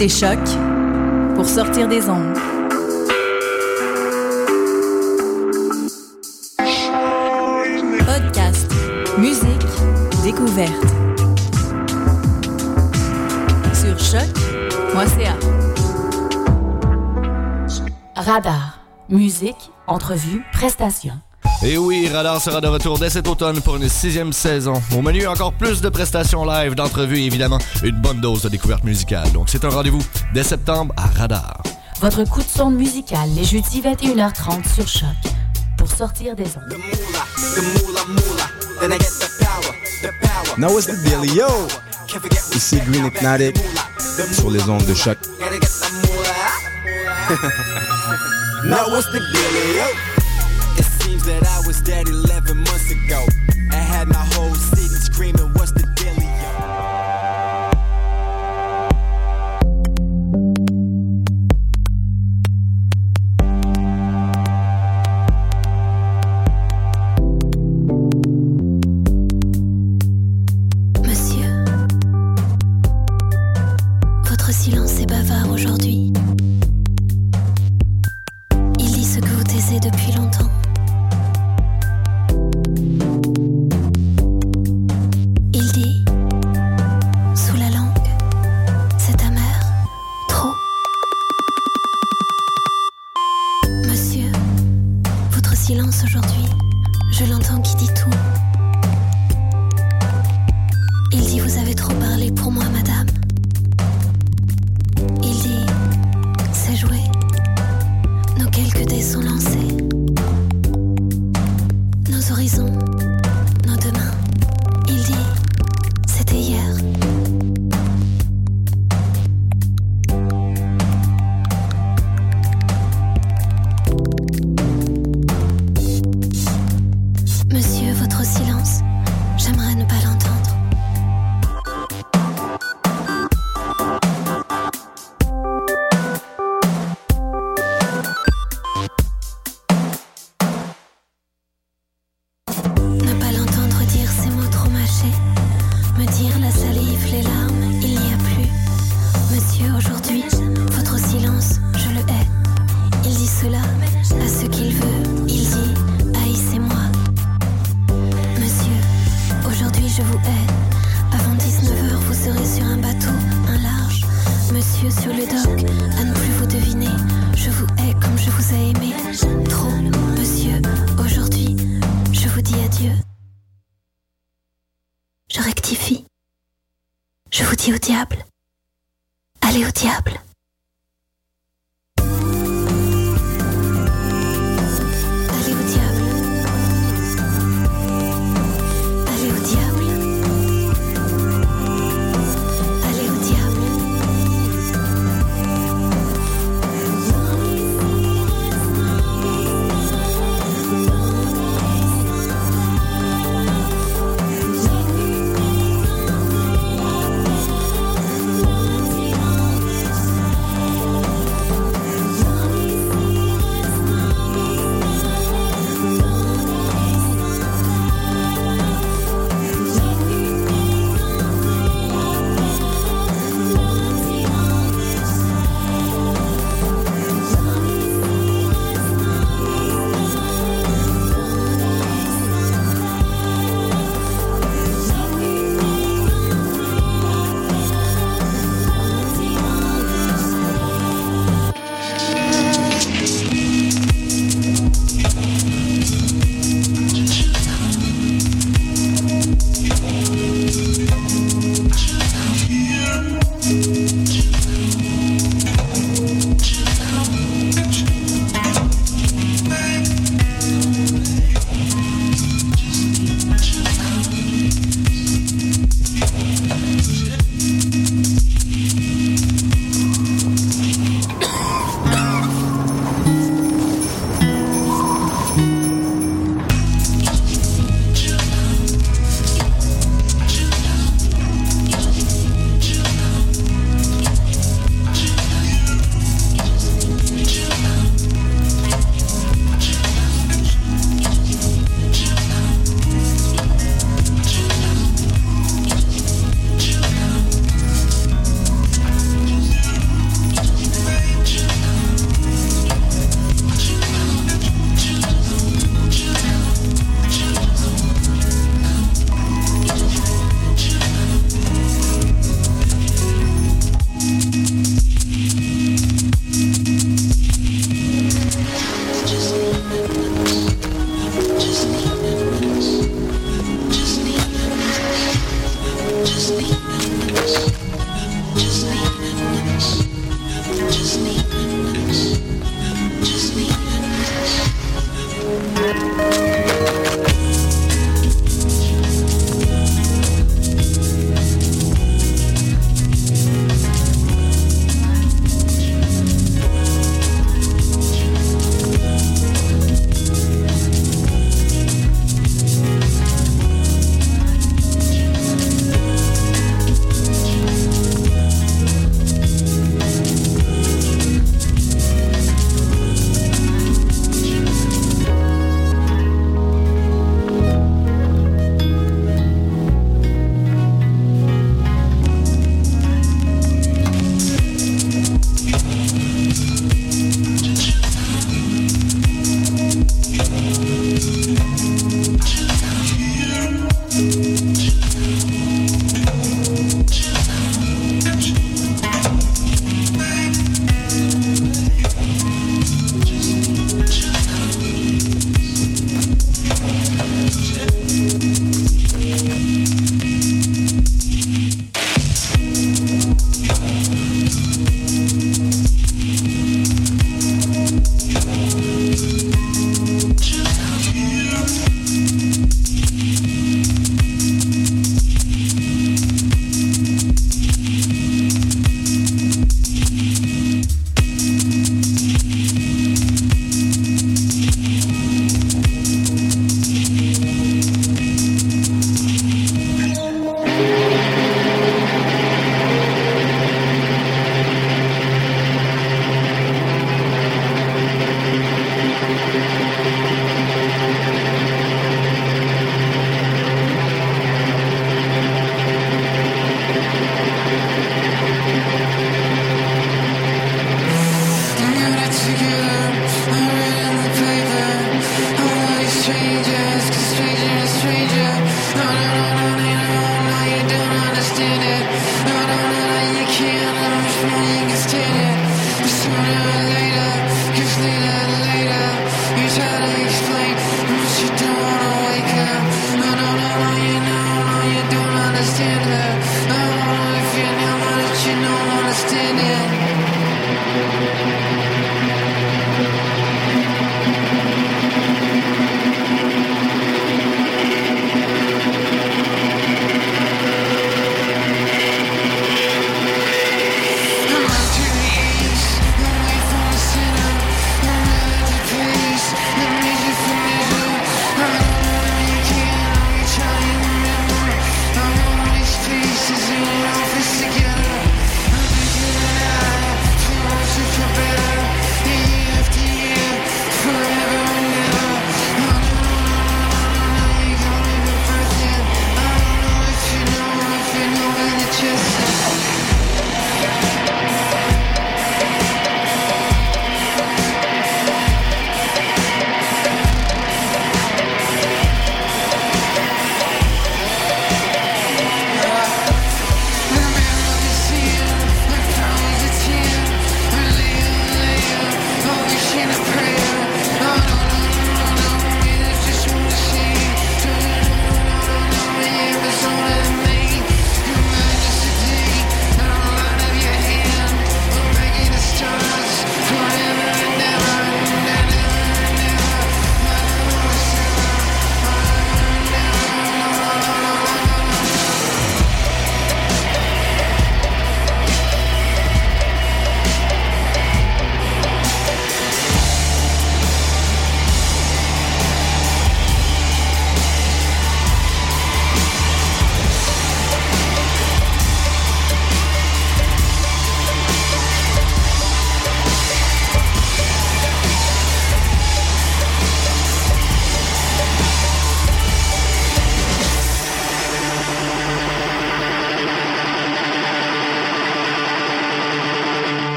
écoutez Choc pour sortir des ondes. Podcast, musique, découverte. Sur choc.ca. Radar, musique, entrevue, prestations. Et oui, Radar sera de retour dès cet automne pour une sixième saison. Au menu, encore plus de prestations live, d'entrevues et évidemment une bonne dose de découverte musicale. Donc c'est un rendez-vous dès septembre à Radar. Votre coup de son musical les jeudis 21h30 sur Choc pour sortir des ondes. Now what's the deal, yo? Ici Green Hypnotic sur les ondes de choc. Now what's the deal, yo? Seems that I was dead 11 months ago. I had my whole city screaming,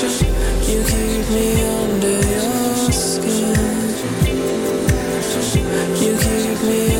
You keep me under your skin. You keep me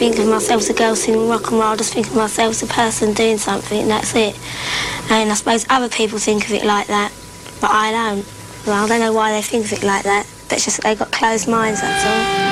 think of myself as a girl singing rock and roll. I just think of myself as a person doing something, and that's it. And I suppose other people think of it like that, but I don't. Well, I don't know why they think of it like that, but it's just they've got closed minds, that's all.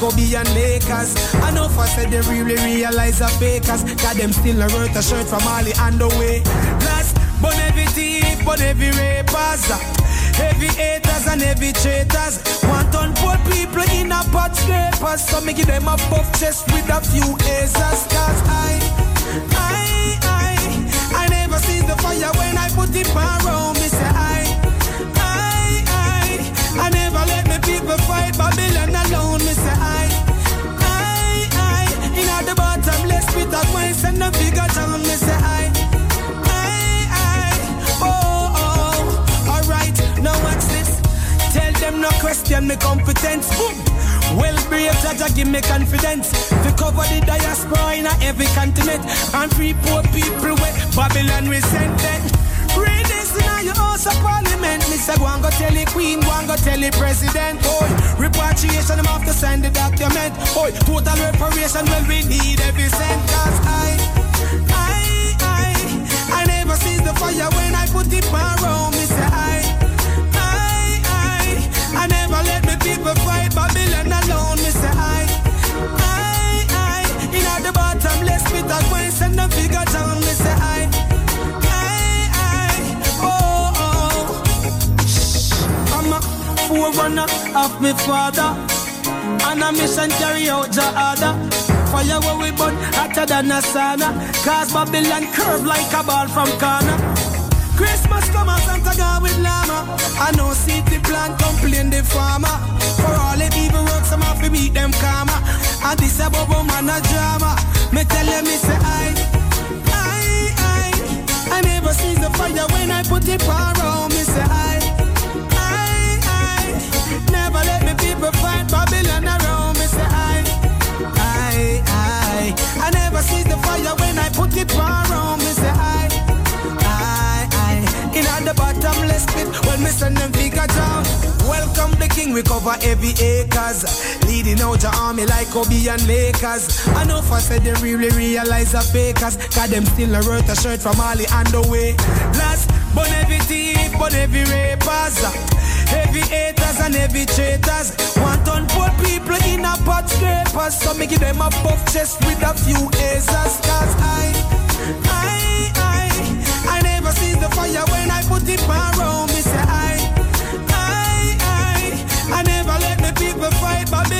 Kobe and Lakers. I know I said they really realize the fakers. Cause them still a worth a shirt from Mali and away. Plus, burn every thief, burn every rapers. Heavy haters and heavy traitors. Want on poor people in a pot scrapers. So me give them a buff chest with a few acers. Cause I, I, I, I never see the fire when I put it around me. Me fight Babylon alone. Me say I, I, I, in at the bottom, let's spit out my send a bigger town. Me say I, I, I, oh, alright, now watch this. Tell them no question me competence. Boom. Well, brave judge, give me confidence. To cover the diaspora in every continent. And free poor people with Babylon we send them. Read this in your house of parliament. Me say, go and go tell the queen, go and go tell the president. Boy, repatriation, I'm have to sign the document. Boy, total reparation, well, we need every cent. Cause I, I, I, I never see the fire when I put it around. Me say, I, I, I, I never let me people fight Babylon alone. Me say, I, I, I, in the bottom, let's spit that way, forerunner of my father. And a mission carry out the order. Fire where we burn hotter than a sauna. Cause Babylon curve like a ball from corner. Christmas come and Santa God with llama. I know city plan complain the farmer. For all them evil works, I'm have to meet them karma. And this a bubble man a drama. Me tell them me say I, I, never see the fire when I put it around. Me say I, let fight Babylon around. Me say I, I, I, I never see the fire when I put it around. Me say I, I, I, in at the bottom let's spit when me send them figure down. Welcome the king, we cover every acres. Leading out your army like Kobe and Lakers. I know for said they really realize the fakers. Cause them still a worth a shirt from Mali and away. Last, burn every thief, burn every rapers. Heavy haters and heavy traitors. Want on poor people in a pot scrapers. So me give them a buff chest with a few acers. Cause I, I, I, I never see the fire when I put it around me. Say I, I, I, I never let me people fight Babylon alone.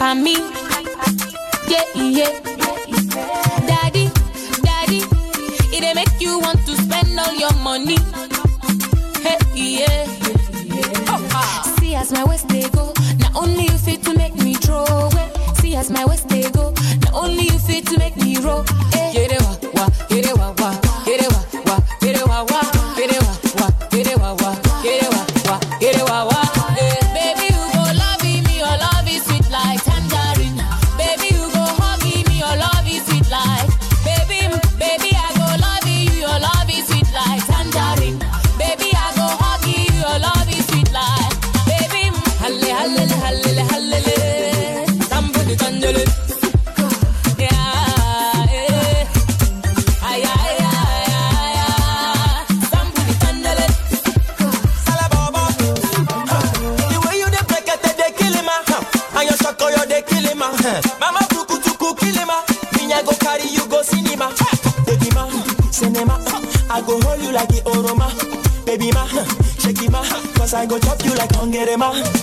For me. Yeah, yeah. Daddy, daddy, it dey make you want to spend all your money. Hey, yeah. See as my waist they go, not only you fit to make me throw. See as my waist they go, not only you fit to make me roll. Hey. Get it wa chop you like